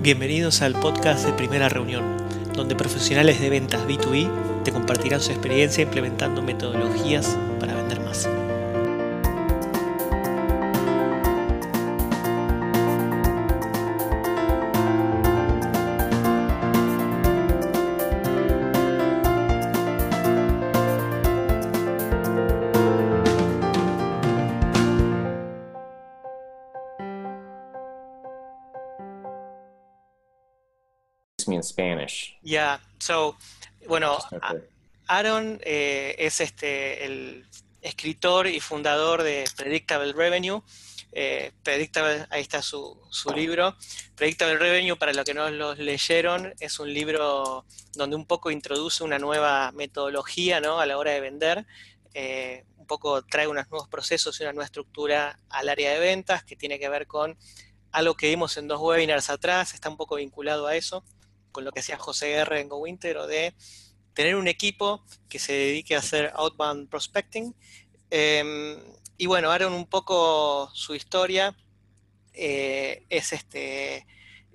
Bienvenidos al podcast de Primera Reunión, donde profesionales de ventas B2B te compartirán su experiencia implementando metodologías para vender más. Spanish. Yeah, so, bueno, Aaron eh, es este, el escritor y fundador de Predictable Revenue. Eh, Predictable, ahí está su, su libro. Predictable Revenue, para los que no lo leyeron, es un libro donde un poco introduce una nueva metodología ¿no? a la hora de vender. Eh, un poco trae unos nuevos procesos y una nueva estructura al área de ventas que tiene que ver con algo que vimos en dos webinars atrás, está un poco vinculado a eso, con lo que hacía José R. en GoWinter, o de tener un equipo que se dedique a hacer outbound prospecting. Eh, y bueno, Aaron, un poco su historia eh, es este,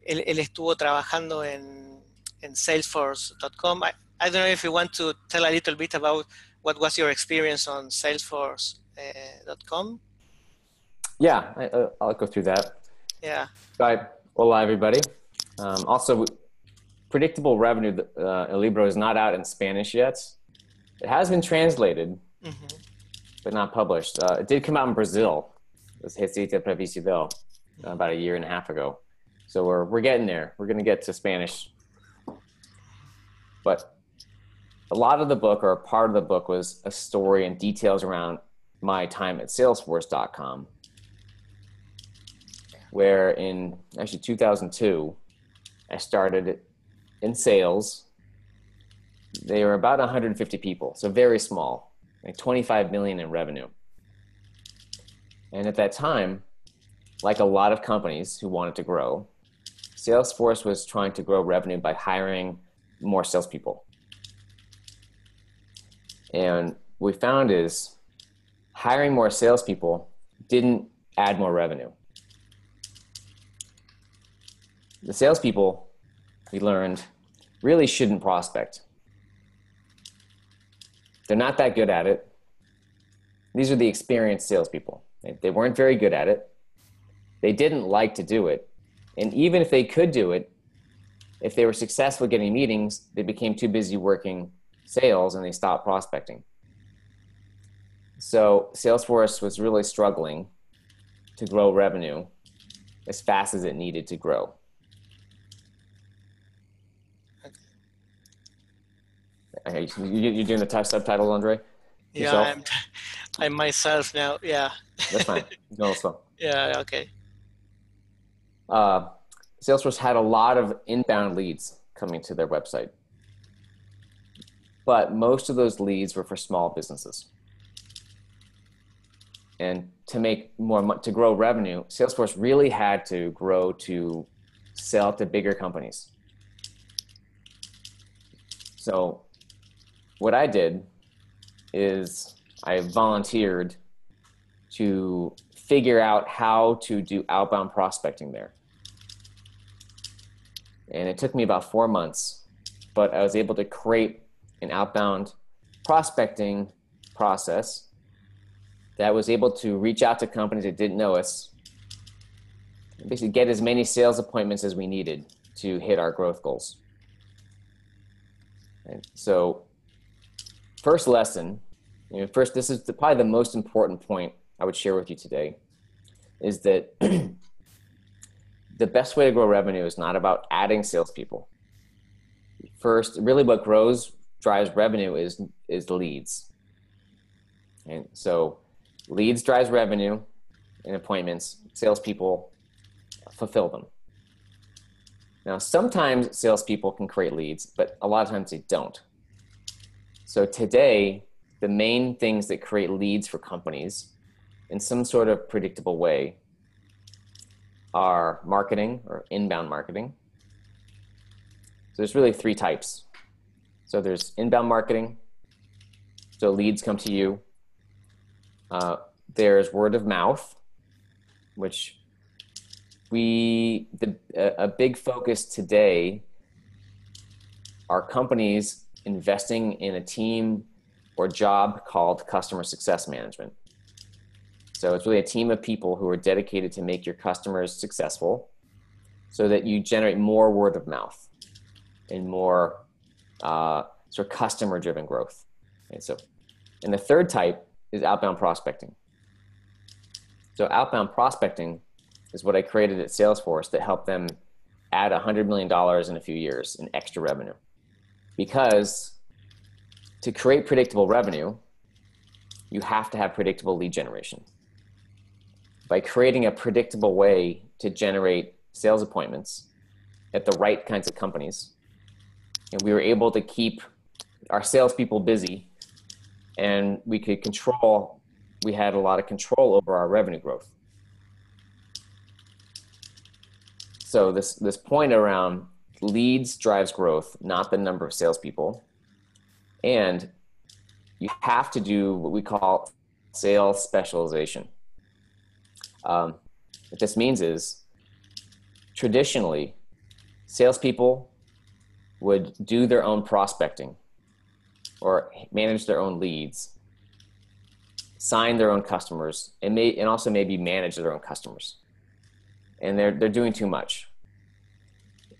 él, él, estuvo trabajando en, en salesforce.com. I, I, don't know if you want to tell a little bit about what was your experience on salesforce.com. yeah, I, will go through that. Yeah. Bye. Hola, everybody. Um, also, predictable revenue, uh, El Libro is not out in Spanish yet. It has been translated, mm-hmm. but not published. Uh, it did come out in Brazil. It was Receita Previsível uh, about a year and a half ago. So we're, we're getting there. We're going to get to Spanish. But a lot of the book, or a part of the book, was a story and details around my time at Salesforce.com, where in actually 2002, I started in sales. They were about 150 people, so very small, like 25 million in revenue. And at that time, like a lot of companies who wanted to grow, Salesforce was trying to grow revenue by hiring more salespeople. And what we found is hiring more salespeople didn't add more revenue. The salespeople, we learned, really shouldn't prospect. They're not that good at it. These are the experienced salespeople. They weren't very good at it. They didn't like to do it. And even if they could do it, if they were successful getting meetings, they became too busy working sales and they stopped prospecting. So Salesforce was really struggling to grow revenue as fast as it needed to grow. Okay. You, are doing the t- subtitle, Andre? Yourself? Yeah, I'm, I'm myself now. Yeah. That's fine. No, slow. Yeah. Okay. Uh, Salesforce had a lot of inbound leads coming to their website, but most of those leads were for small businesses. And to make more to grow revenue, Salesforce really had to grow to sell to bigger companies. So what I did is I volunteered to figure out how to do outbound prospecting there. And it took me about four months, but I was able to create an outbound prospecting process that was able to reach out to companies that didn't know us, basically get as many sales appointments as we needed to hit our growth goals. And so first lesson, you know, first, this is the, probably the most important point I would share with you today is that the best way to grow revenue is not about adding salespeople. First, really what grows, drives revenue is, is leads. And so leads drives revenue and appointments, salespeople fulfill them. Now, sometimes salespeople can create leads, but a lot of times they don't. So today, the main things that create leads for companies in some sort of predictable way are marketing or inbound marketing. So there's really three types. So there's inbound marketing. So leads come to you. Uh, there's word of mouth, which we the a big focus today are companies investing in a team or job called customer success management. So it's really a team of people who are dedicated to make your customers successful so that you generate more word of mouth and more uh, sort of customer driven growth. And so, and the third type is outbound prospecting. So outbound prospecting is what I created at Salesforce that helped them add $100 million in a few years in extra revenue. Because to create predictable revenue, you have to have predictable lead generation. By creating a predictable way to generate sales appointments at the right kinds of companies, and we were able to keep our salespeople busy and we could control, we had a lot of control over our revenue growth. So this, this point around leads drives growth, not the number of salespeople. And you have to do what we call sales specialization. Um, what this means is traditionally, salespeople would do their own prospecting or manage their own leads, sign their own customers, and may and also maybe manage their own customers. And they're they're doing too much.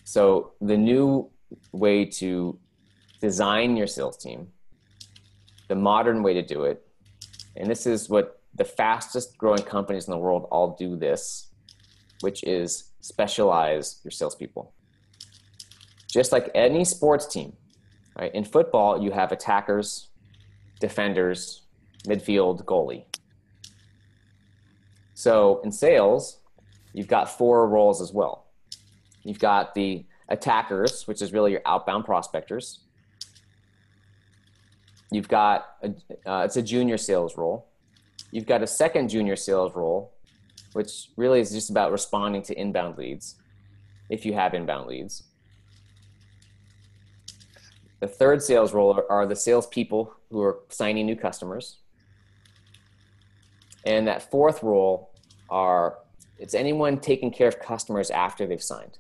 So the new way to design your sales team, the modern way to do it, and this is what the fastest growing companies in the world all do this, which is specialize your salespeople. Just like any sports team, right? In football, you have attackers, defenders, midfield, goalie. So in sales, you've got four roles as well. You've got the attackers, which is really your outbound prospectors. You've got a, uh, it's a junior sales role. You've got a second junior sales role, which really is just about responding to inbound leads, if you have inbound leads. The third sales role are, are the salespeople who are signing new customers. And that fourth role are it's anyone taking care of customers after they've signed,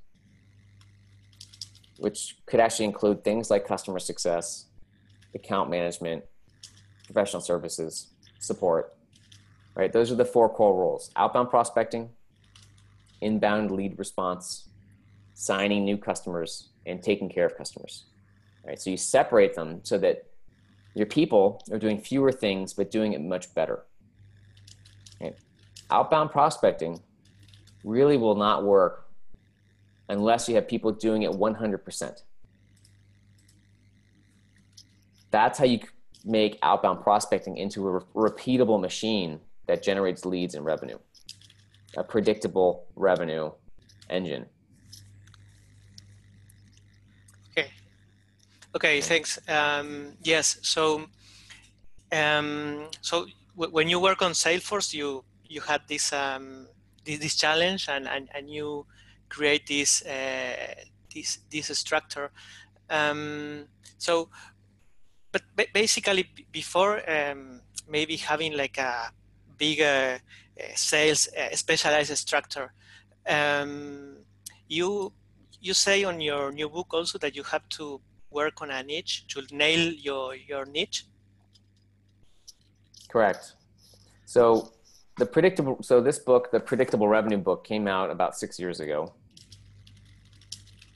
which could actually include things like customer success, account management, professional services, support. Right? Those are the four core roles outbound prospecting, inbound lead response, signing new customers, and taking care of customers right? So you separate them so that your people are doing fewer things but doing it much better. Okay? Outbound prospecting really will not work unless you have people doing it 100%. That's how you make outbound prospecting into a re- repeatable machine that generates leads and revenue, a predictable revenue engine. Okay, Okay. thanks. Um, yes, so um, so when you work on Salesforce, you you had this um, this, this, challenge and, and, and you create this uh, this this structure. Um, so, but basically, before um, maybe having like a bigger uh, sales uh, specialized structure, um, you you say on your new book also that you have to work on a niche to nail your your niche? Correct. So the predictable so this book the predictable revenue book came out about six years ago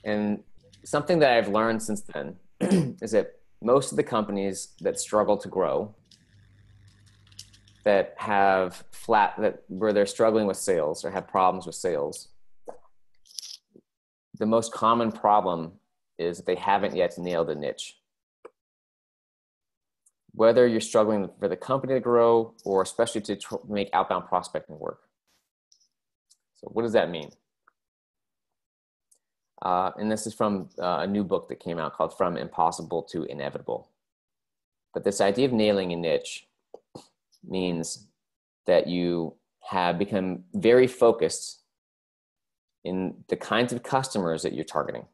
and something that i've learned since then is that most of the companies that struggle to grow that have flat that where they're struggling with sales or have problems with sales the most common problem is they haven't yet nailed a niche. Whether you're struggling for the company to grow or especially to tr- make outbound prospecting work. So, what does that mean? Uh, and this is from uh, a new book that came out called From Impossible to Inevitable. But this idea of nailing a niche means that you have become very focused in the kinds of customers that you're targeting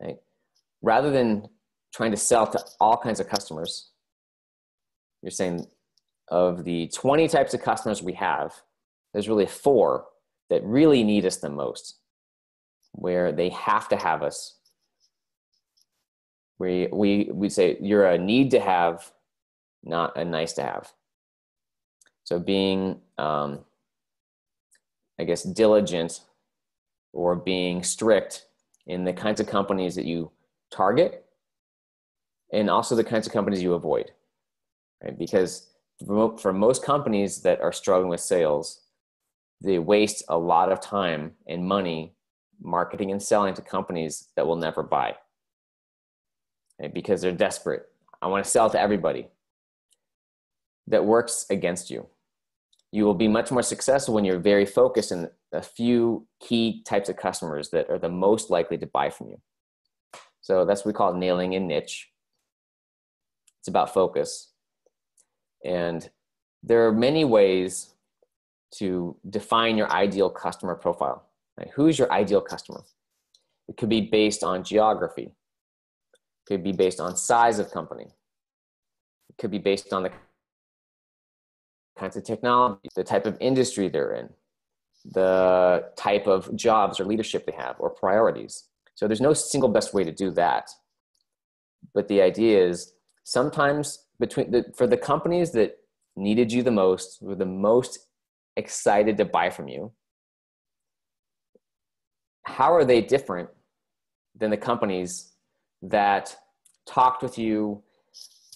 right? Rather than trying to sell to all kinds of customers, you're saying of the 20 types of customers we have, there's really four that really need us the most, where they have to have us. We, we, we say you're a need to have, not a nice to have. So being, um, I guess, diligent or being strict in the kinds of companies that you target and also the kinds of companies you avoid right because for most companies that are struggling with sales they waste a lot of time and money marketing and selling to companies that will never buy right? because they're desperate. I want to sell to everybody that works against you. You will be much more successful when you're very focused in a few key types of customers that are the most likely to buy from you. So that's what we call nailing a niche. It's about focus. And there are many ways to define your ideal customer profile. Right? Who's your ideal customer? It could be based on geography. It could be based on size of company. It could be based on the kinds of technology, the type of industry they're in, the type of jobs or leadership they have, or priorities. So there's no single best way to do that. But the idea is sometimes between the, for the companies that needed you the most, were the most excited to buy from you, how are they different than the companies that talked with you?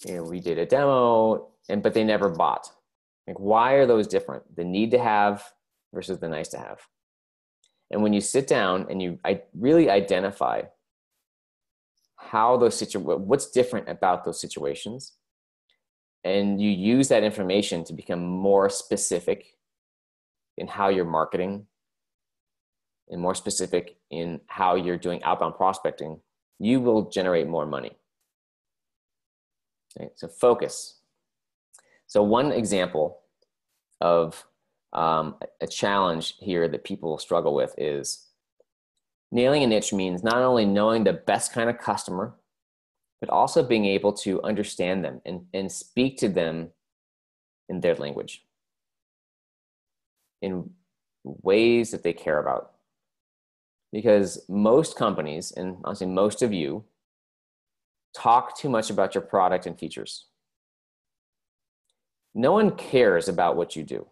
Know, we did a demo, and but they never bought. Like, why are those different? The need to have versus the nice to have. And when you sit down and you I really identify how those situations, what's different about those situations, and you use that information to become more specific in how you're marketing and more specific in how you're doing outbound prospecting, you will generate more money. Okay, so focus. So one example of um, a challenge here that people struggle with is nailing a niche means not only knowing the best kind of customer but also being able to understand them and, and speak to them in their language in ways that they care about. Because most companies, and say most of you, talk too much about your product and features. No one cares about what you do.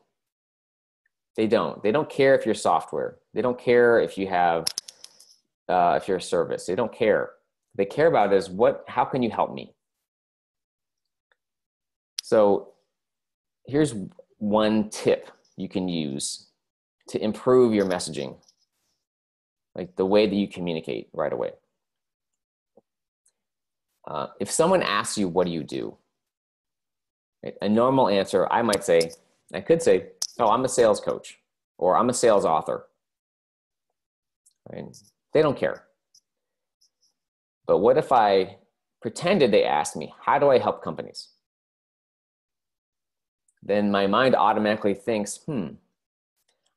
They don't. They don't care if you're software. They don't care if you have, uh, if you're a service. They don't care they care about is what how can you help me so here's one tip you can use to improve your messaging like the way that you communicate right away uh, if someone asks you what do you do right, a normal answer i might say i could say oh i'm a sales coach or i'm a sales author right? they don't care but what if I pretended they asked me, how do I help companies? Then my mind automatically thinks, hmm,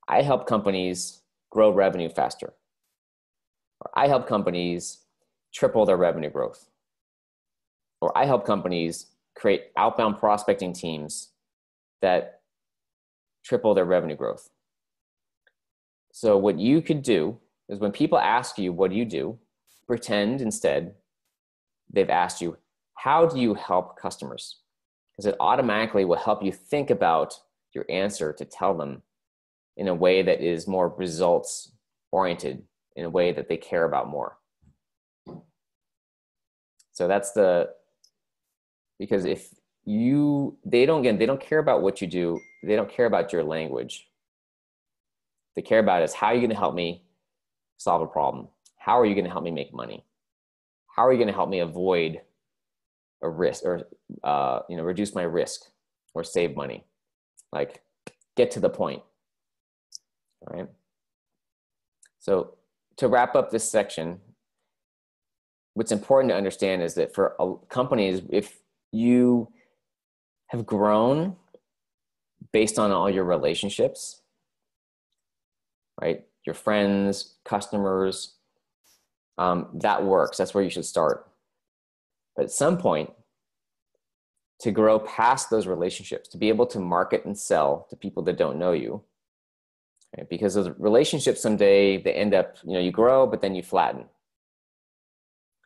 I help companies grow revenue faster. Or I help companies triple their revenue growth. Or I help companies create outbound prospecting teams that triple their revenue growth. So, what you could do is when people ask you, What do you do? pretend instead they've asked you, how do you help customers? Because it automatically will help you think about your answer to tell them in a way that is more results oriented, in a way that they care about more. So that's the, because if you, they don't, again, they don't care about what you do, they don't care about your language. They care about is how are you going to help me solve a problem? how are you going to help me make money? How are you going to help me avoid a risk or uh, you know reduce my risk or save money? Like get to the point. All right. So to wrap up this section, what's important to understand is that for companies, if you have grown based on all your relationships, right? Your friends, customers, um, that works. That's where you should start. But at some point, to grow past those relationships, to be able to market and sell to people that don't know you, Right? Because those relationships someday they end up, you know, you grow, but then you flatten.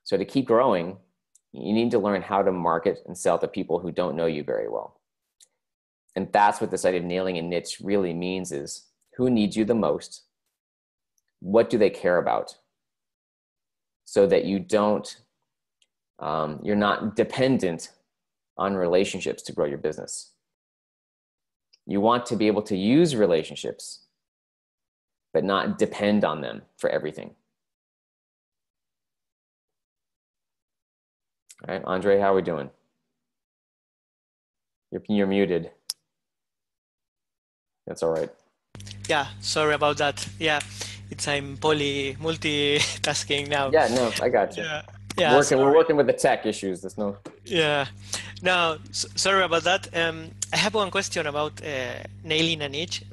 So to keep growing, you need to learn how to market and sell to people who don't know you very well. And that's what this idea of nailing a niche really means is who needs you the most? What do they care about? So that you don't, um, you're not dependent on relationships to grow your business. You want to be able to use relationships, but not depend on them for everything. All right, Andre, how are we doing? You're, you're muted. That's all right. Yeah, sorry about that. Yeah, it's I'm poly multitasking now. Yeah, no, I got you. Yeah, yeah. Working, we're working with the tech issues. There's no. Yeah, no, sorry about that. Um, I have one question about uh, nailing a niche.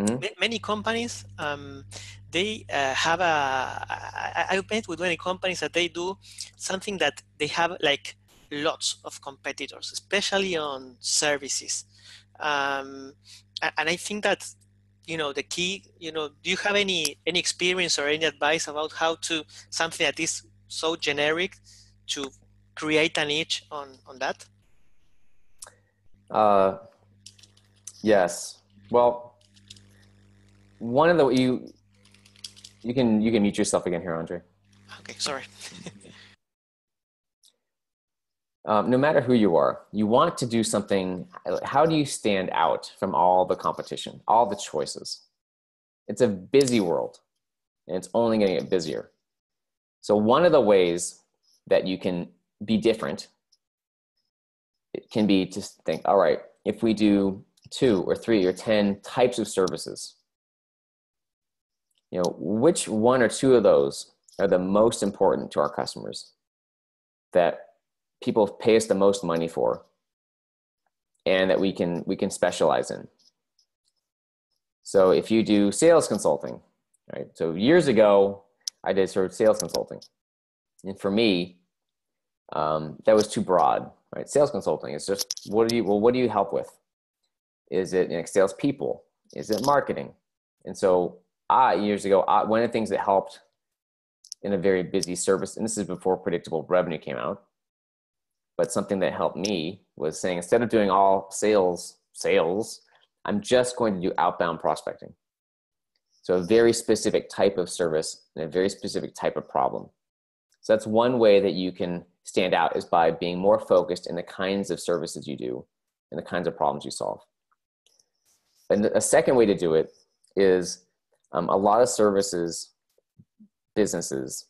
Mm-hmm. Many companies, um, they uh, have a. I, I've met with many companies that they do something that they have like lots of competitors, especially on services. Um, and I think that you know the key. You know, do you have any any experience or any advice about how to something that is so generic to create a niche on on that? Uh, yes. Well, one of the you you can you can mute yourself again here, Andre. Okay, sorry. um, no matter who you are, you want to do something. How do you stand out from all the competition, all the choices? It's a busy world, and it's only going to get busier. So one of the ways that you can be different it can be to think, all right, if we do two or three or 10 types of services, you know, which one or two of those are the most important to our customers that people pay us the most money for and that we can we can specialize in? So if you do sales consulting right? So years ago i did sort of sales consulting. And for me um, that was too broad right? Sales consulting is just what do you well what do you help with? Is it you know, sales people is it marketing? And so i years ago I, one of the things that helped in a very busy service and this is before predictable revenue came out but something that helped me was saying instead of doing all sales sales i'm just going to do outbound prospecting. So a very specific type of service and a very specific type of problem. So that's one way that you can stand out is by being more focused in the kinds of services you do and the kinds of problems you solve. And a second way to do it is um, a lot of services businesses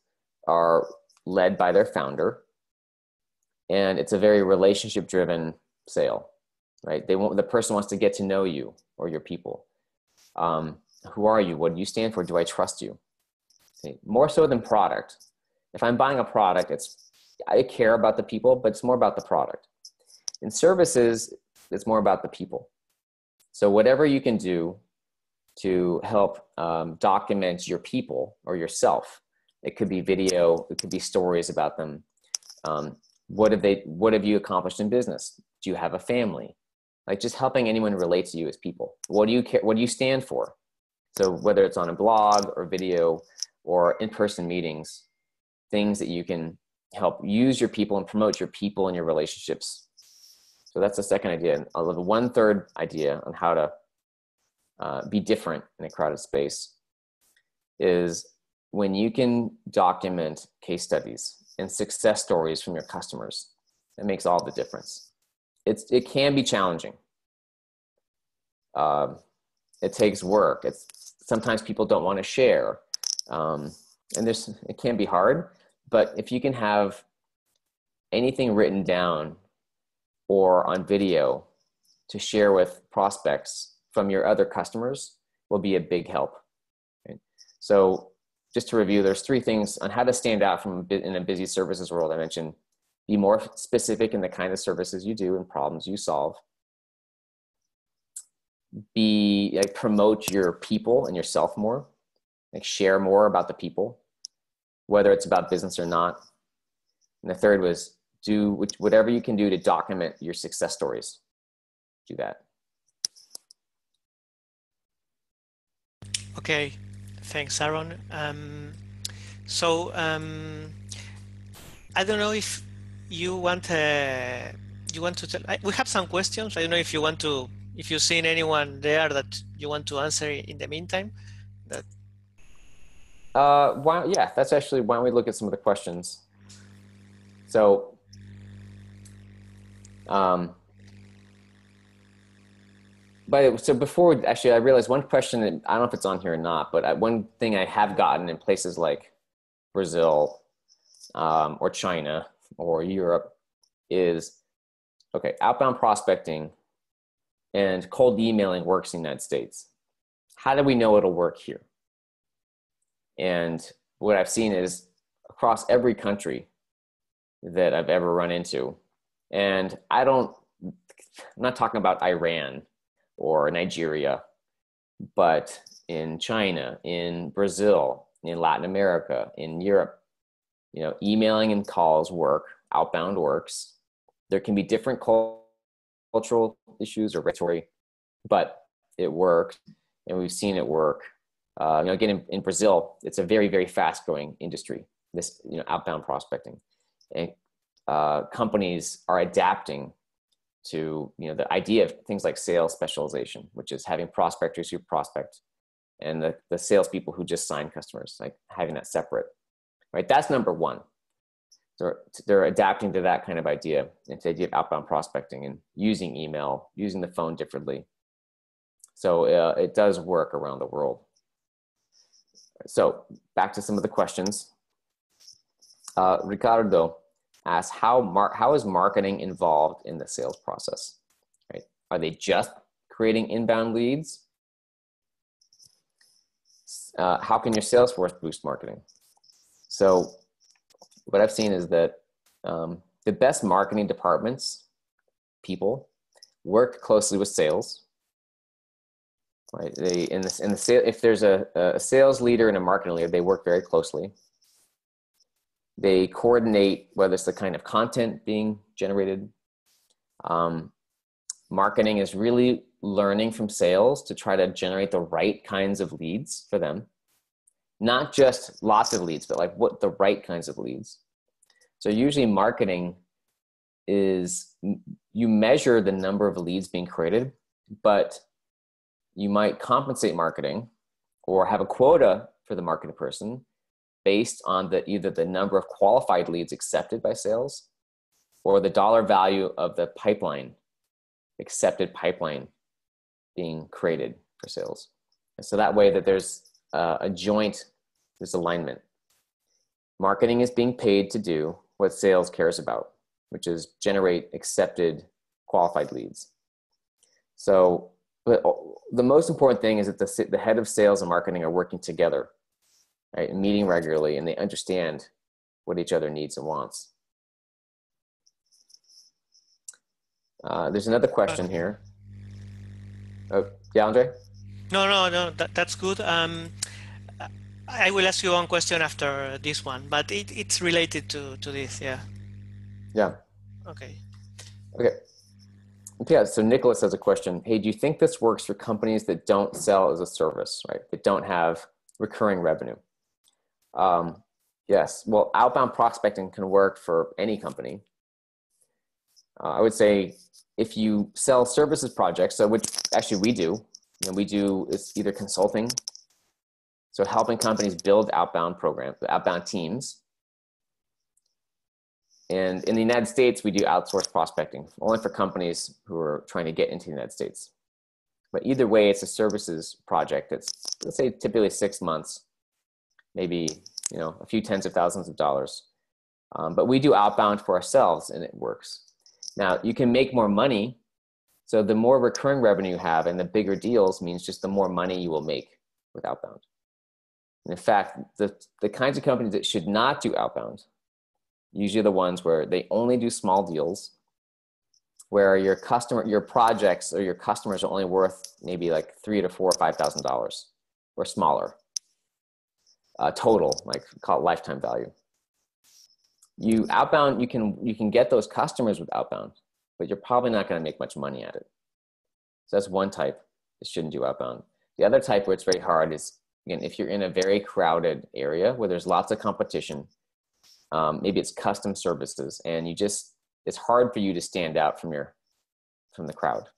are led by their founder and it's a very relationship driven sale right? They want the person wants to get to know you or your people. Um, who are you? What do you stand for? Do i trust you? Okay. more so than product. If i'm buying a product it's i care about the people but it's more about the product. In services it's more about the people. So whatever you can do to help um, document your people or yourself. It could be video it could be stories about them. Um, what have they what have you accomplished in business? Do you have a family? Like just helping anyone relate to you as people. What do you care what do you stand for? So whether it's on a blog or video or in-person meetings things that you can help use your people and promote your people and your relationships. So that's the second idea. I'll have one third idea on how to uh, be different in a crowded space is when you can document case studies and success stories from your customers. It makes all the difference. It's, it can be challenging. Um, it takes work. It's, sometimes people don't want to share. Um, and there's, it can be hard, but if you can have anything written down or on video to share with prospects from your other customers will be a big help. Right? So just to review, there's three things on how to stand out from in a busy services world. I mentioned be more specific in the kind of services you do and problems you solve. Be like promote your people and yourself more, like share more about the people, whether it's about business or not. And the third was do whatever you can do to document your success stories. Do that. Okay, thanks, Aaron. Um, so um, I don't know if you want uh, you want to tell. I, we have some questions. I don't know if you want to if you've seen anyone there that you want to answer in the meantime. That. Uh, why? Yeah, that's actually why don't we look at some of the questions. So, um, but so before actually, I realized one question. That, I don't know if it's on here or not, but one thing I have gotten in places like Brazil um, or China or Europe is okay. Outbound prospecting and cold emailing works in the United States. How do we know it'll work here? And what I've seen is across every country that I've ever run into, and I don't. I'm not talking about Iran or Nigeria, but in China, in Brazil, in Latin America, in Europe, you know, emailing and calls work, outbound works. There can be different cultural issues or regulatory, but it works, and we've seen it work. Uh, you know, again, in, in, Brazil, it's a very, very fast-growing industry. This, you know, outbound prospecting, and uh, companies are adapting to you know the idea of things like sales specialization, which is having prospectors who prospect, and the, the salespeople who just sign customers, like having that separate. Right, that's number one. So they're adapting to that kind of idea, and the idea of outbound prospecting and using email, using the phone differently. So uh, it does work around the world. So back to some of the questions. Uh, Ricardo, asks how mar- how is marketing involved in the sales process right? Are they just creating inbound leads? Uh, how can your sales force boost marketing? So what i've seen is that um, the best marketing departments people work closely with sales right? They in this in the sale if there's a, a sales leader and a marketing leader they work very closely they coordinate whether it's the kind of content being generated. Um, marketing is really learning from sales to try to generate the right kinds of leads for them. Not just lots of leads, but like what the right kinds of leads. So usually marketing is you measure the number of leads being created, but you might compensate marketing or have a quota for the marketing person based on the either the number of qualified leads accepted by sales or the dollar value of the pipeline accepted pipeline being created for sales. And so that way that there's uh, a joint there's alignment marketing is being paid to do what sales cares about which is generate accepted qualified leads. So but the most important thing is that the, the head of sales and marketing are working together right, meeting regularly, and they understand what each other needs and wants. Uh, there's another question here. Oh, yeah, Andre? No, no, no, that, that's good. Um, I will ask you one question after this one, but it, it's related to, to this, yeah. Yeah. Okay. Okay. Yeah, so Nicholas has a question. Hey, do you think this works for companies that don't sell as a service, right? That don't have recurring revenue? Um, yes, well, outbound prospecting can work for any company. Uh, I would say if you sell services projects, so which actually we do, you know, we do is either consulting, so helping companies build outbound programs, outbound teams. And in the United States, we do outsourced prospecting, only for companies who are trying to get into the United States. But either way, it's a services project that's, let's say, typically six months maybe you know a few tens of thousands of dollars. Um, but we do outbound for ourselves, and it works. Now you can make more money. So the more recurring revenue you have, and the bigger deals means just the more money you will make with outbound. And in fact, the the kinds of companies that should not do outbound, usually the ones where they only do small deals, where your customer, your projects or your customers are only worth maybe like three to four or five thousand dollars or smaller uh, total, like call it lifetime value. You outbound, you can you can get those customers with outbound, but you're probably not going to make much money at it. So that's one type that shouldn't do outbound. The other type where it's very hard is again, if you're in a very crowded area where there's lots of competition, um, maybe it's custom services, and you just it's hard for you to stand out from your from the crowd.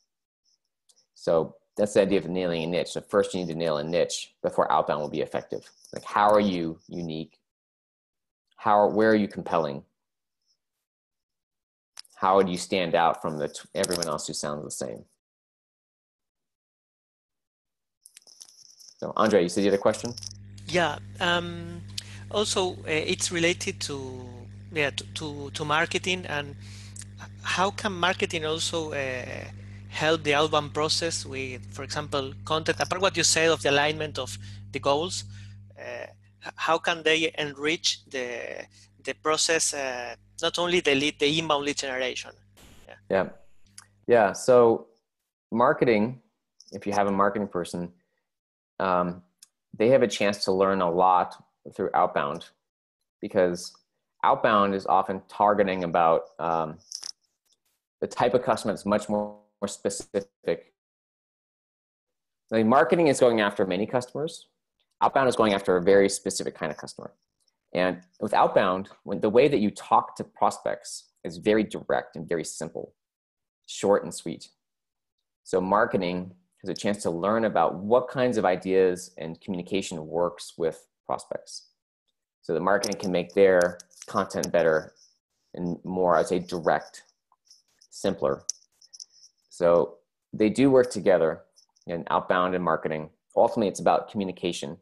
So that's the idea of nailing a niche. So first, you need to nail a niche before outbound will be effective. Like, how are you unique? How are, where are you compelling? How would you stand out from the everyone else who sounds the same? So, Andre, you said you had a question. Yeah. Um, also, uh, it's related to yeah to, to, to marketing and how can marketing also uh, help the outbound process with, for example, content? Apart what you said of the alignment of the goals, uh, how can they enrich the the process? Uh, not only the lead, the inbound lead generation. Yeah. yeah, yeah. So, marketing. If you have a marketing person, um, they have a chance to learn a lot through outbound because outbound is often targeting about um, the type of customer that's much more, more specific. The marketing is going after many customers. Outbound is going after a very specific kind of customer. And with outbound, when the way that you talk to prospects is very direct and very simple, short and sweet. So marketing has a chance to learn about what kinds of ideas and communication works with prospects. So the marketing can make their content better and more, I'd say, direct simpler. So they do work together in outbound and marketing. Ultimately, it's about communication.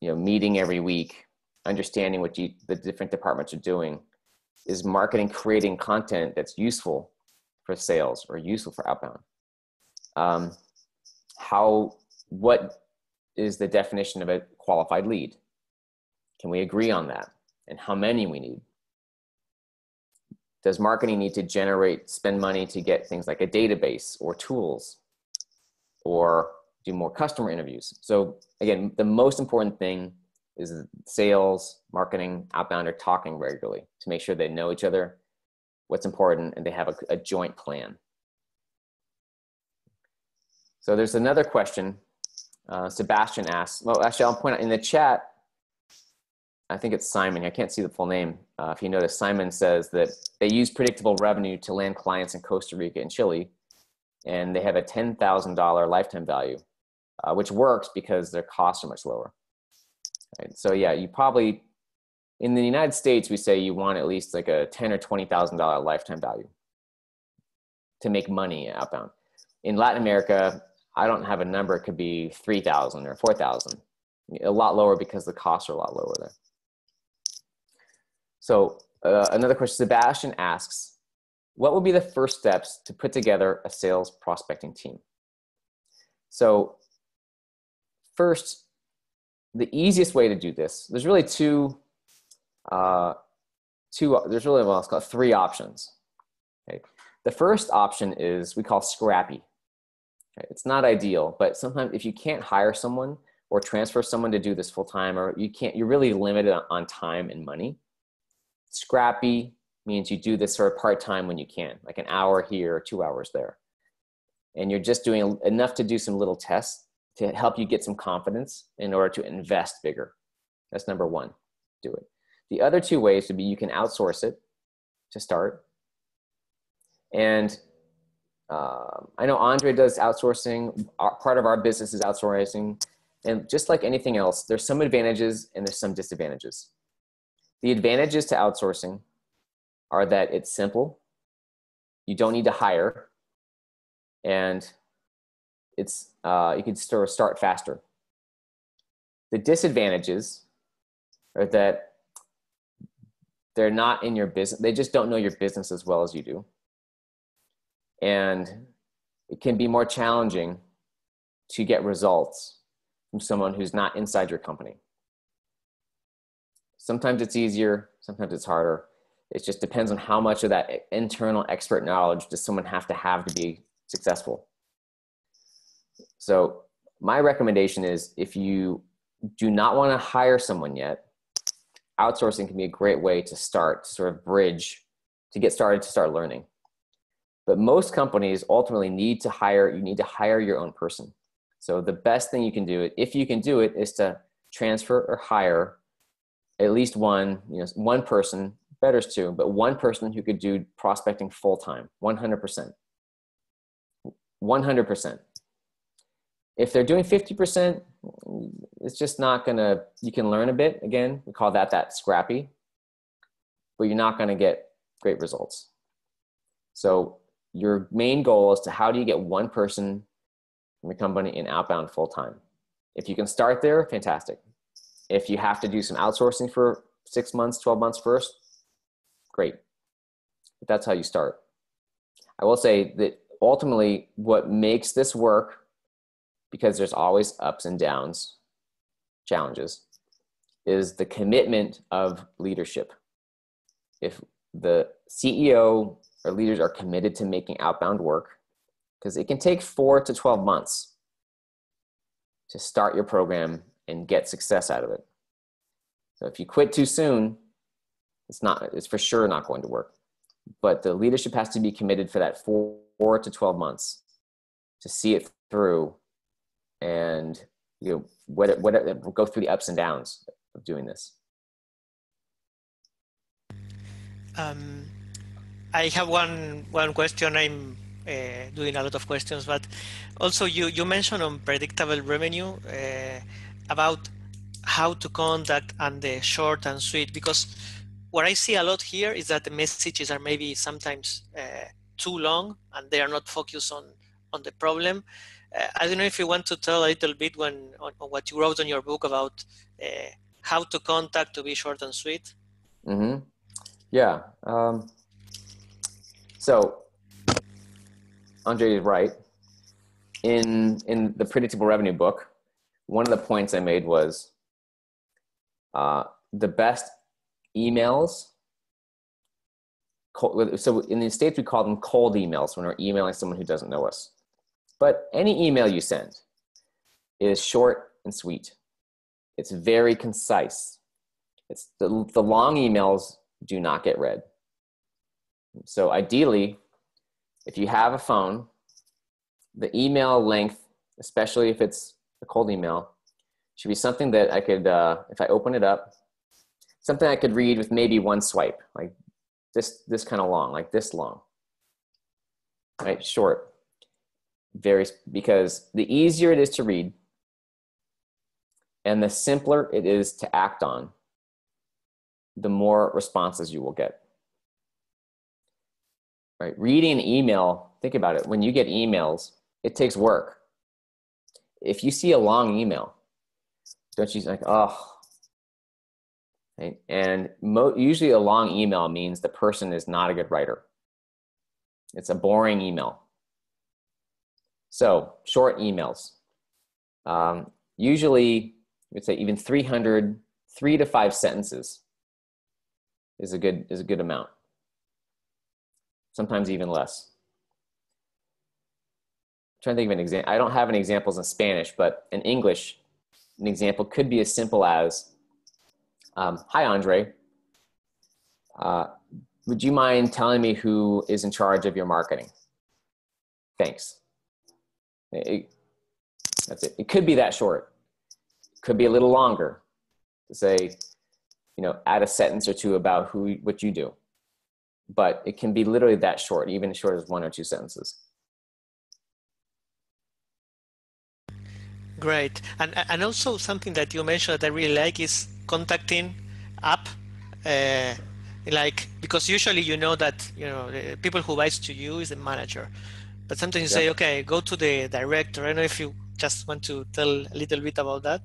You know, meeting every week, understanding what you, the different departments are doing. Is marketing creating content that's useful for sales or useful for outbound? Um, how, what is the definition of a qualified lead? Can we agree on that? And how many we need? Does marketing need to generate spend money to get things like a database or tools or do more customer interviews? So again the most important thing is sales marketing outbound are talking regularly to make sure they know each other what's important and they have a, a joint plan. So there's another question uh, sebastian asks well actually i'll point out in the chat I think it's Simon. I can't see the full name. Uh, if you notice, Simon says that they use predictable revenue to land clients in Costa Rica and Chile, and they have a $10,000 lifetime value, uh, which works because their costs are much lower. Right? So yeah, you probably, in the United States, we say you want at least like a ten or $20,000 lifetime value to make money outbound. In Latin America, I don't have a number. It could be 3,000 or 4,000, a lot lower because the costs are a lot lower there. So uh, another question, Sebastian asks, what would be the first steps to put together a sales prospecting team? So first, the easiest way to do this, there's really two, uh, two there's really it's called three options. Okay. The first option is we call scrappy. Okay. It's not ideal, but sometimes if you can't hire someone or transfer someone to do this full time, or you can't, you're really limited on time and money Scrappy means you do this sort of part time when you can, like an hour here or two hours there. And you're just doing enough to do some little tests to help you get some confidence in order to invest bigger. That's number one. Do it. The other two ways would be you can outsource it to start. And uh, I know Andre does outsourcing. Our, part of our business is outsourcing. And just like anything else, there's some advantages and there's some disadvantages. The advantages to outsourcing are that it's simple, you don't need to hire, and it's uh, you can sort start faster. The disadvantages are that they're not in your business. They just don't know your business as well as you do, and it can be more challenging to get results from someone who's not inside your company. Sometimes it's easier, sometimes it's harder. It just depends on how much of that internal expert knowledge does someone have to have to be successful. So my recommendation is if you do not want to hire someone yet, outsourcing can be a great way to start, to sort of bridge, to get started, to start learning. But most companies ultimately need to hire, you need to hire your own person. So the best thing you can do, if you can do it, is to transfer or hire at least one, you know, one person, better is two, but one person who could do prospecting full time, 100%. 100%. If they're doing 50%, it's just not gonna, you can learn a bit. Again, we call that that scrappy, but you're not gonna get great results. So your main goal is to how do you get one person from your company in outbound full time? If you can start there, fantastic. If you have to do some outsourcing for six months, 12 months first, great. But that's how you start. I will say that ultimately, what makes this work, because there's always ups and downs, challenges, is the commitment of leadership. If the CEO or leaders are committed to making outbound work, because it can take four to 12 months to start your program and get success out of it. So if you quit too soon, it's not it's for sure not going to work. But the leadership has to be committed for that four, to 12 months to see it through and you know what what go through the ups and downs of doing this. Um, I have one one question. I'm uh, doing a lot of questions, but also you you mentioned on predictable revenue. Uh, about how to contact and the short and sweet because what I see a lot here is that the messages are maybe sometimes uh, too long and they are not focused on on the problem. Uh, I don't know if you want to tell a little bit when on, on what you wrote on your book about uh, how to contact to be short and sweet. Mm-hmm. Yeah. Um, so Andre is right. In in the predictable revenue book, one of the points I made was uh, the best emails. So in the States, we call them cold emails when we're emailing someone who doesn't know us. But any email you send is short and sweet. It's very concise. It's the, the long emails do not get read. So ideally, if you have a phone, the email length, especially if it's a cold email should be something that I could, uh, if I open it up, something I could read with maybe one swipe, like this, this kind of long, like this long, right? Short, very, because the easier it is to read and the simpler it is to act on, the more responses you will get. Right? Reading an email, think about it. When you get emails, it takes work if you see a long email, don't you like, oh, and mo- usually a long email means the person is not a good writer. It's a boring email. So short emails, um, usually, would say even 300, three to five sentences is a good is a good amount. Sometimes even less trying to think of an example. I don't have any examples in Spanish, but in English, an example could be as simple as, um, "Hi, Andre. Uh, would you mind telling me who is in charge of your marketing? Thanks." It, that's it. It could be that short. It could be a little longer to say, you know, add a sentence or two about who what you do. But it can be literally that short, even as short as one or two sentences. Great, and and also something that you mentioned that I really like is contacting up, uh, like because usually you know that you know the people who writes to you is the manager, but sometimes you yep. say, okay, go to the director. I don't know if you just want to tell a little bit about that.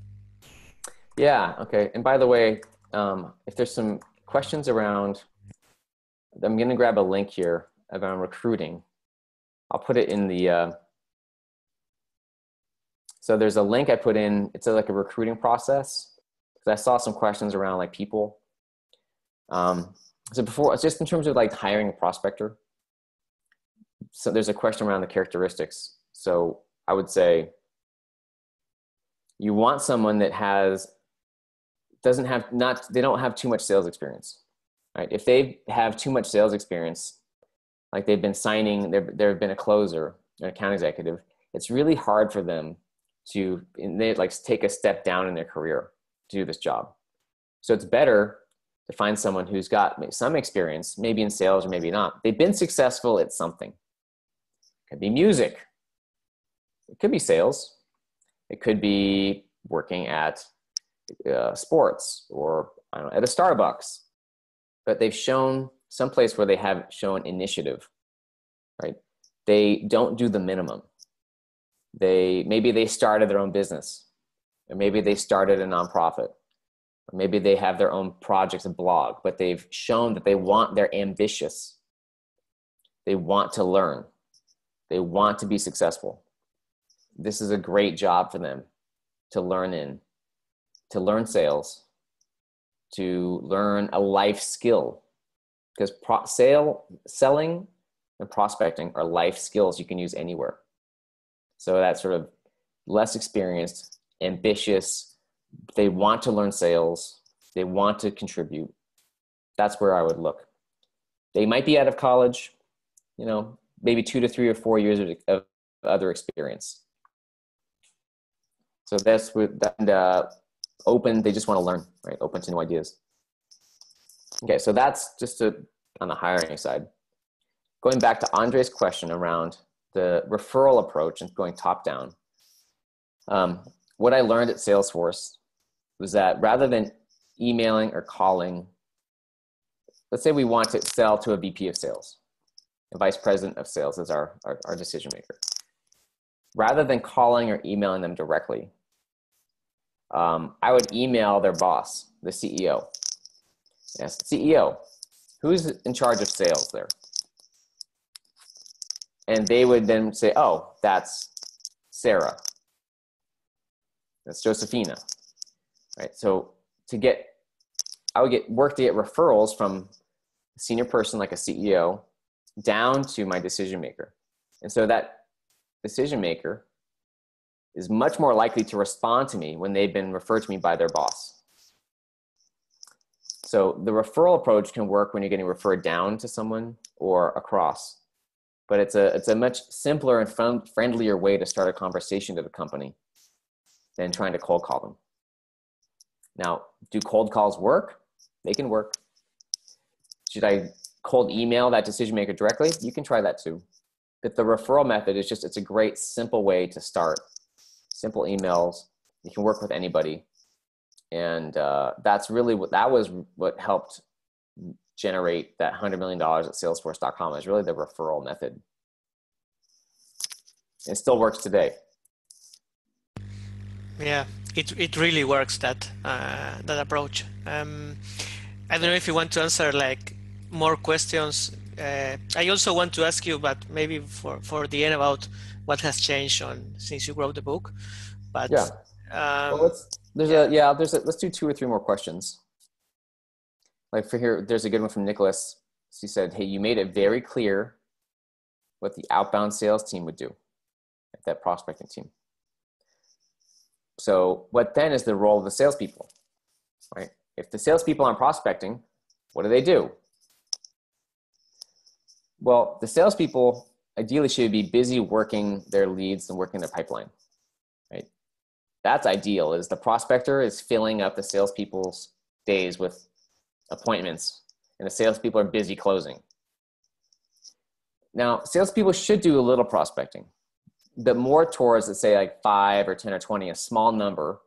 Yeah. Okay. And by the way, um, if there's some questions around, I'm going to grab a link here about recruiting. I'll put it in the. Uh, so there's a link I put in. It's like a recruiting process because I saw some questions around like people. Um, so before, just in terms of like hiring a prospector. So there's a question around the characteristics. So I would say you want someone that has doesn't have not they don't have too much sales experience right if they have too much sales experience like they've been signing they've, they've been a closer an account executive it's really hard for them to they like take a step down in their career to do this job. So it's better to find someone who's got some experience, maybe in sales or maybe not. They've been successful at something. It could be music. It could be sales. It could be working at uh, sports or know, at a Starbucks. But they've shown some place where they have shown initiative, right? They don't do the minimum. They maybe they started their own business, or maybe they started a nonprofit, or maybe they have their own projects and blog, but they've shown that they want, they're ambitious. They want to learn. They want to be successful. This is a great job for them to learn in, to learn sales, to learn a life skill. Because pro- sale, selling and prospecting are life skills you can use anywhere. So that sort of less experienced, ambitious, they want to learn sales, they want to contribute. That's where I would look. They might be out of college, you know, maybe two to three or four years of, other experience. So that's with and uh, open. They just want to learn, right? Open to new ideas. Okay, so that's just on the hiring side. Going back to Andre's question around the referral approach and going top down. Um, what I learned at Salesforce was that rather than emailing or calling, let's say we want to sell to a VP of sales, a vice president of sales is our, our, our decision maker. Rather than calling or emailing them directly, um, I would email their boss, the CEO. Yes, CEO, who's in charge of sales there? And they would then say, oh, that's Sarah. That's Josephina. Right. So to get, I would get work to get referrals from a senior person like a CEO down to my decision maker. And so that decision maker is much more likely to respond to me when they've been referred to me by their boss. So the referral approach can work when you're getting referred down to someone or across. But it's a, it's a much simpler and fun, friendlier way to start a conversation to the company than trying to cold call them. Now, do cold calls work? They can work. Should I cold email that decision maker directly? You can try that too. But the referral method is just, it's a great simple way to start. Simple emails. You can work with anybody. And uh, that's really what, that was what helped generate that $100 million at salesforce.com is really the referral method. It still works today. Yeah, it, it really works that uh, that approach. Um, I don't know if you want to answer like more questions. Uh, I also want to ask you, but maybe for, for the end about what has changed on since you wrote the book. But yeah, um, well, there's yeah. a yeah. There's a, let's do two or three more questions. Like for here, there's a good one from Nicholas. He said, "Hey, you made it very clear what the outbound sales team would do, that prospecting team. So, what then is the role of the salespeople, right? If the salespeople aren't prospecting, what do they do? Well, the salespeople ideally should be busy working their leads and working their pipeline, right? That's ideal. Is the prospector is filling up the salespeople's days with appointments, and the salespeople are busy closing. Now, salespeople should do a little prospecting, but more towards, let's say, like five or 10 or 20, a small number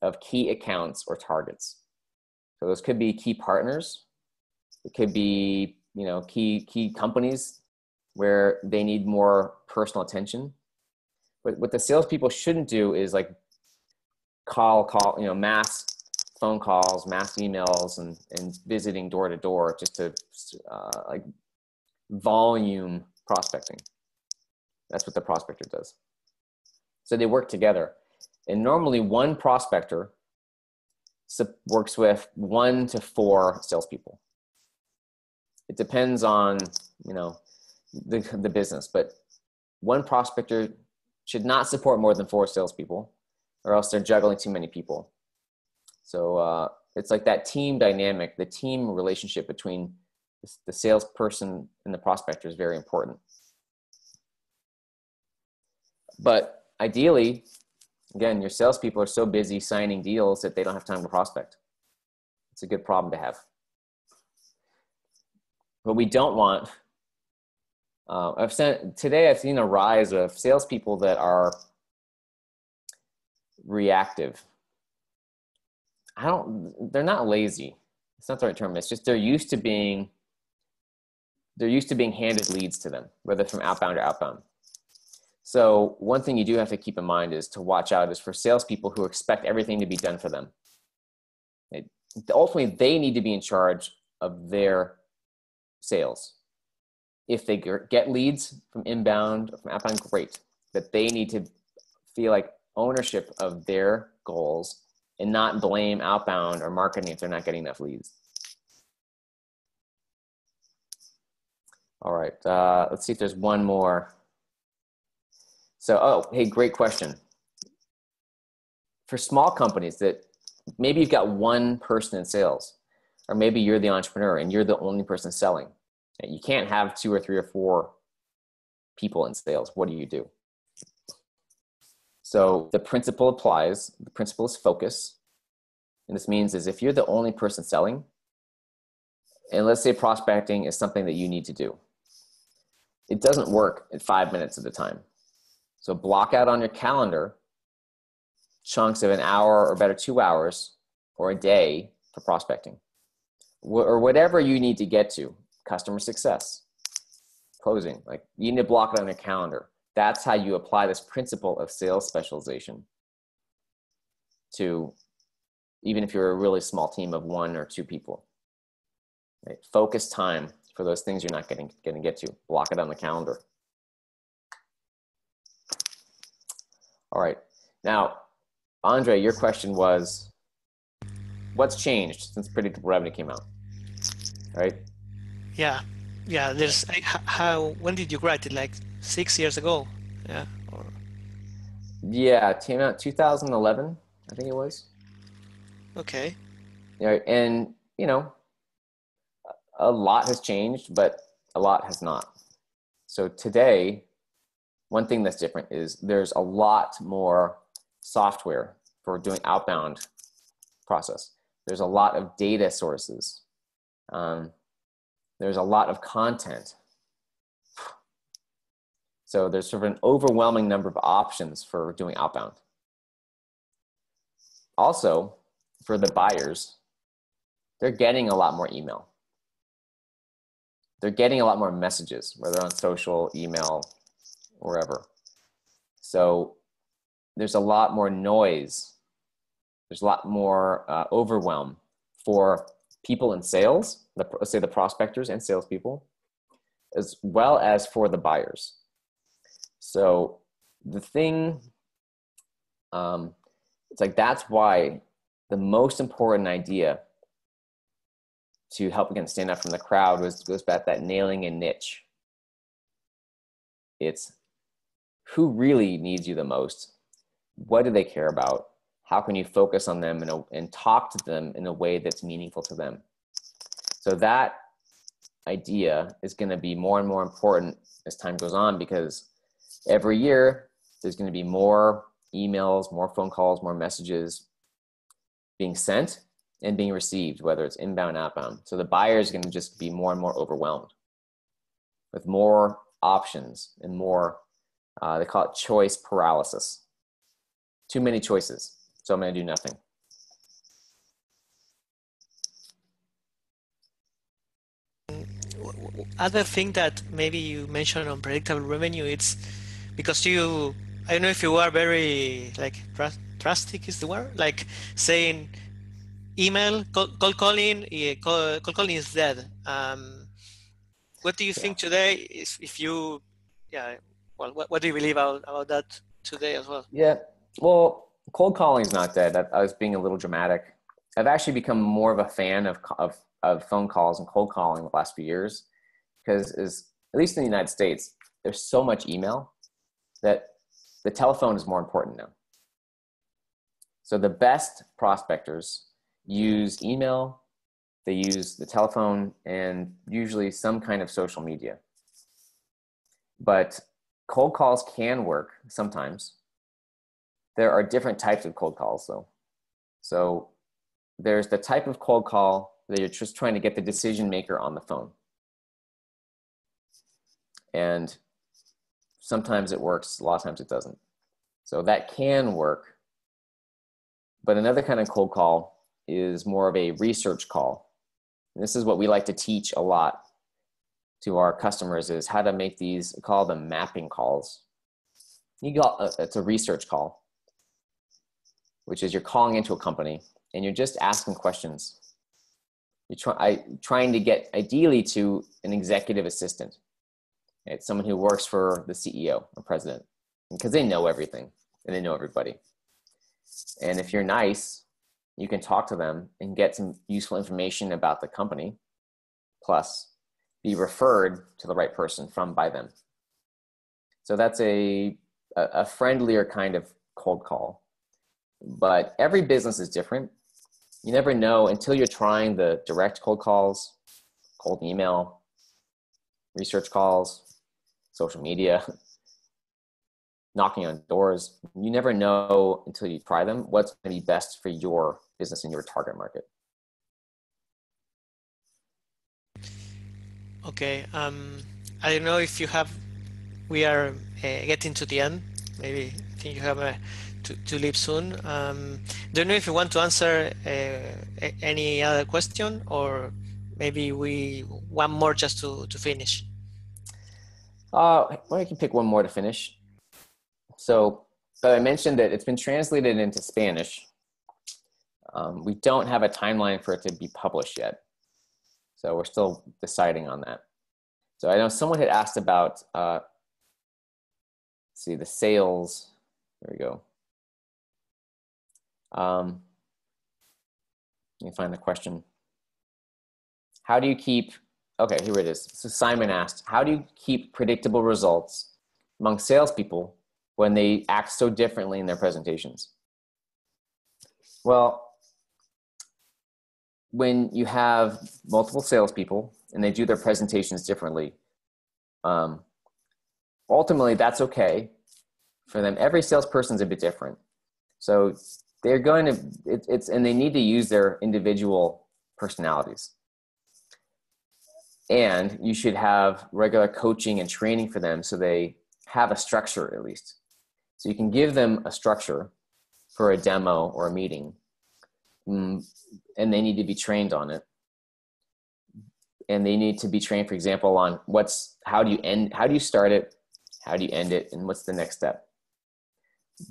of key accounts or targets. So those could be key partners. It could be, you know, key, key companies where they need more personal attention. But what the salespeople shouldn't do is like call, call, you know, mass phone calls, mass emails, and, and visiting door to door just to uh, like volume prospecting. That's what the prospector does. So they work together. And normally one prospector works with one to four salespeople. It depends on, you know, the, the business, but one prospector should not support more than four salespeople or else they're juggling too many people. So uh, it's like that team dynamic, the team relationship between the salesperson and the prospector is very important. But ideally, Again, your salespeople are so busy signing deals that they don't have time to prospect. It's a good problem to have. What we don't want, uh, I've sent today. I've seen a rise of salespeople that are reactive. I don't. They're not lazy. It's not the right term. It's just they're used to being. They're used to being handed leads to them, whether from outbound or outbound. So one thing you do have to keep in mind is to watch out is for salespeople who expect everything to be done for them. It, ultimately, they need to be in charge of their sales. If they get leads from inbound or from outbound, great. But they need to feel like ownership of their goals and not blame outbound or marketing if they're not getting enough leads. All right, uh, let's see if there's one more. So, oh, hey, great question. For small companies that maybe you've got one person in sales, or maybe you're the entrepreneur and you're the only person selling. You can't have two or three or four people in sales. What do you do? So the principle applies. The principle is focus. And this means is if you're the only person selling, and let's say prospecting is something that you need to do, it doesn't work in five minutes at a time. So block out on your calendar chunks of an hour or better two hours or a day for prospecting or whatever you need to get to customer success closing like you need to block it on your calendar that's how you apply this principle of sales specialization to even if you're a really small team of one or two people. Right? focus time for those things you're not getting going to get to. Block it on the calendar. All right. Now andre your question was what's changed since predictable revenue came out? Right? Yeah. Yeah there's how when did you write it? Like six years ago. Yeah. Or... Yeah, it came out 2011, I think it was. Okay. Yeah, and you know, a lot has changed, but a lot has not. So today, one thing that's different is there's a lot more software for doing outbound process. There's a lot of data sources. Um, there's a lot of content so there's sort of an overwhelming number of options for doing outbound. Also, for the buyers, they're getting a lot more email. They're getting a lot more messages, whether on social, email, wherever. So there's a lot more noise. There's a lot more uh, overwhelm for people in sales, the, say the prospectors and salespeople, as well as for the buyers. So the thing, um, it's like that's why the most important idea to help again stand out from the crowd was goes back that nailing a niche. It's who really needs you the most. What do they care about? How can you focus on them and, and talk to them in a way that's meaningful to them? So that idea is going to be more and more important as time goes on because every year there's going to be more emails, more phone calls, more messages being sent and being received, whether it's inbound, outbound. So the buyer is going to just be more and more overwhelmed with more options and more, uh, they call it choice paralysis. Too many choices, so I'm going to do nothing. Other thing that maybe you mentioned on predictable revenue, it's because you I don't know if you are very like drastic is the word like saying email call, call calling yeah, call, call calling is dead. Um, what do you yeah. think today if, if you yeah well what, what do you believe about, about that today as well? Yeah well cold calling is not dead. I, I was being a little dramatic. I've actually become more of a fan of, of, of phone calls and cold calling the last few years because is at least in the united states there's so much email that the telephone is more important now. So the best prospectors use email, they use the telephone, and usually some kind of social media. But cold calls can work sometimes. there are different types of cold calls though. So there's the type of cold call that you're just trying to get the decision maker on the phone. And sometimes it works, a lot of times it doesn't. So that can work. But another kind of cold call is more of a research call. And this is what we like to teach a lot to our customers is how to make these call them mapping calls. You got uh, it's a research call, which is you're calling into a company and you're just asking questions. You're try, I, trying to get ideally to an executive assistant it's someone who works for the CEO or president because they know everything and they know everybody. And if you're nice, you can talk to them and get some useful information about the company, plus be referred to the right person from by them. So that's a, a friendlier kind of cold call. But every business is different. You never know until you're trying the direct cold calls, cold email, research calls, social media, knocking on doors. You never know until you try them what's going to be best for your business and your target market. Okay. Um, I don't know if you have, we are uh, getting to the end. Maybe I think you have a, to, to leave soon. Um, don't know if you want to answer uh, any other question or maybe we one more just to, to finish. Uh, well, I can pick one more to finish. So, but I mentioned that it's been translated into Spanish. Um, we don't have a timeline for it to be published yet. So we're still deciding on that. So I know someone had asked about, uh, see, the sales. There we go. Um, let me find the question. How do you keep Okay, here it is. So Simon asked, how do you keep predictable results among salespeople when they act so differently in their presentations? Well, when you have multiple salespeople and they do their presentations differently, um, ultimately that's okay for them. Every salesperson's a bit different. So they're going to, it, it's, and they need to use their individual personalities and you should have regular coaching and training for them so they have a structure at least. So you can give them a structure for a demo or a meeting mm, and they need to be trained on it. And they need to be trained for example on what's how do you end how do you start it? How do you end it? And what's the next step?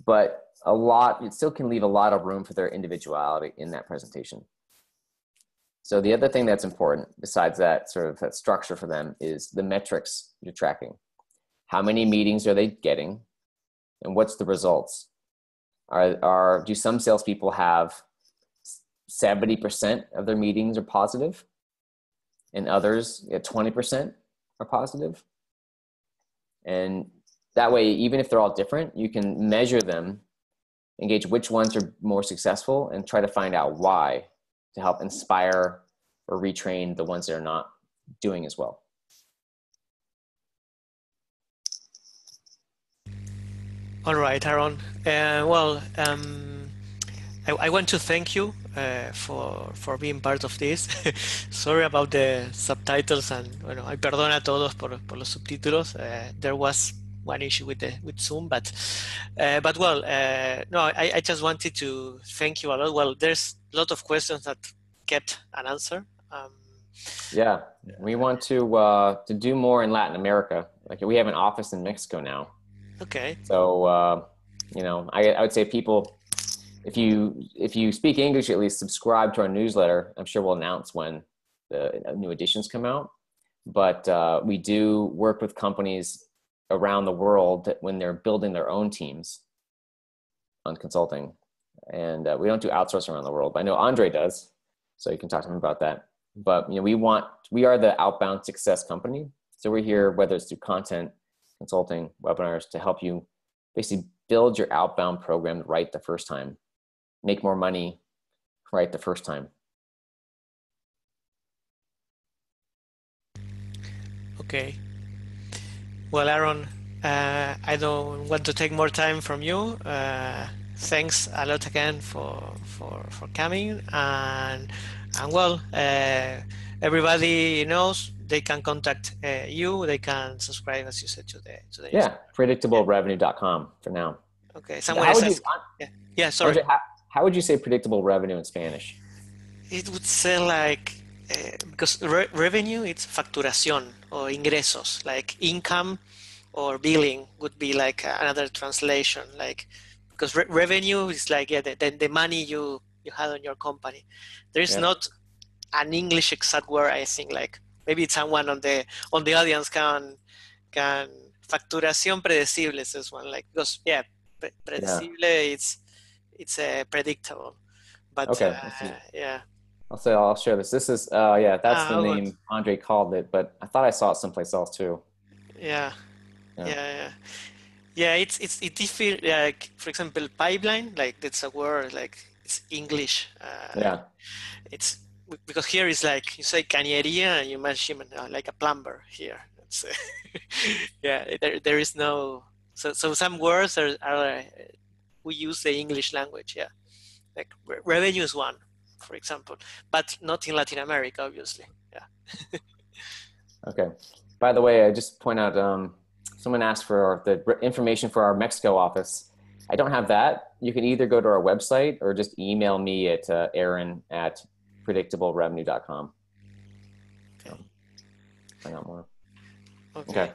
But a lot it still can leave a lot of room for their individuality in that presentation so the other thing that's important besides that sort of that structure for them is the metrics you're tracking. How many meetings are they getting? And what's the results? Are, are do some salespeople have 70% of their meetings are positive and others at 20% are positive? And that way, even if they're all different, you can measure them, engage which ones are more successful, and try to find out why to help inspire or retrain the ones that are not doing as well. All right, Aaron. Uh, well, um, I, I, want to thank you uh, for for being part of this. Sorry about the subtitles and bueno, I perdona a todos por, por los subtítulos. Uh, there was one issue with the with Zoom, but uh, but well, uh, no, I, I just wanted to thank you a lot. Well, there's a lot of questions that get an answer. Um, yeah, we want to uh, to do more in Latin America. Like we have an office in Mexico now. Okay. So uh, you know, I, I would say people, if you if you speak English, at least subscribe to our newsletter. I'm sure we'll announce when the new editions come out. But uh, we do work with companies around the world when they're building their own teams on consulting, and uh, we don't do outsourcing around the world. But I know Andre does, so you can talk to him about that. But you know we want we are the outbound success company. So we're here whether it's through content consulting webinars to help you basically build your outbound program right the first time. Make more money right the first time. Okay well aaron uh, i don't want to take more time from you. Uh, thanks a lot again for for for coming. And and well uh, everybody knows they can contact uh, you. They can subscribe as you said to the to the yeah predictablerevenue.com for now. Okay someone how yeah. yeah sorry. how, how, would you say predictable revenue in spanish? It would say like uh, because re- revenue it's facturación or ingresos like income or billing would be like another translation like because re- revenue is like yeah the, the, the, money you you had on your company there's yeah. not an english exact word i think like maybe someone on the on the audience can can facturación predecible is this one like because yeah predecible yeah. it's it's uh, predictable but okay uh, yeah I'll say I'll share this. This is uh yeah, that's ah, the name Andre called it, but I thought I saw it someplace else too. Yeah. Yeah, yeah. yeah. yeah it's it's it feel like for example pipeline like that's a word like it's English. Uh, yeah. It's because here is like you say cañería and you mention uh, like a plumber here. It's, yeah, there there is no so so some words are, are uh, we use the English language. Yeah, like revenue is one for example, but not in Latin America, obviously. Yeah. okay. By the way, I just point out um, someone asked for the information for our Mexico office. I don't have that. You can either go to our website or just email me at uh, aaron at predictablerevenue.com. Okay. find out more. Okay. okay.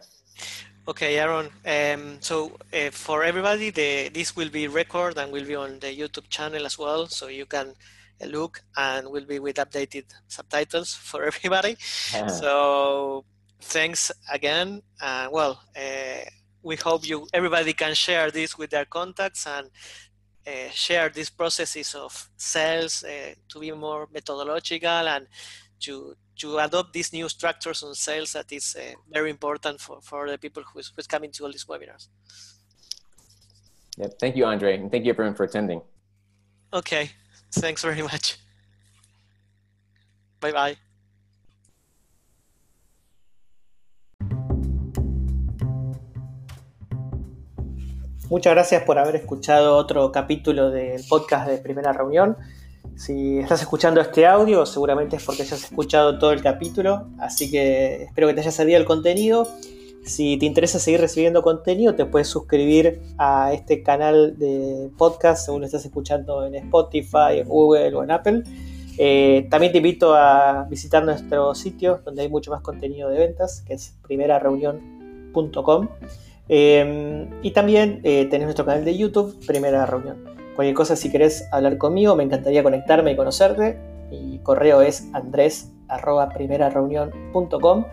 Okay, Aaron. Um, so uh, for everybody, the, this will be recorded and will be on the YouTube channel as well. So you can look and will be with updated subtitles for everybody. Uh-huh. So thanks again. And well, uh, we hope you everybody can share this with their contacts and uh, share these processes of sales uh, to be more methodological and to to adopt these new structures on sales that is uh, very important for, for the people who's, who's coming to all these webinars. Yep. Thank you, Andre, and thank you everyone for attending. Okay. Thanks very much. Bye bye. Muchas gracias por haber escuchado otro capítulo del podcast de Primera Reunión. Si estás escuchando este audio, seguramente es porque hayas escuchado todo el capítulo, así que espero que te haya servido el contenido si te interesa seguir recibiendo contenido, te puedes suscribir a este canal de podcast según lo estás escuchando en Spotify, en Google o en Apple. Eh, también te invito a visitar nuestro sitio donde hay mucho más contenido de ventas, que es primerareunión.com. Eh, y también eh, tenés nuestro canal de YouTube, Primera Reunión. Cualquier cosa, si querés hablar conmigo, me encantaría conectarme y conocerte. Mi correo es andres.primerareunión.com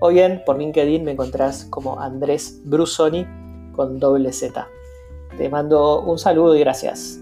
o bien por LinkedIn me encontrás como Andrés Brusoni con doble Z. Te mando un saludo y gracias.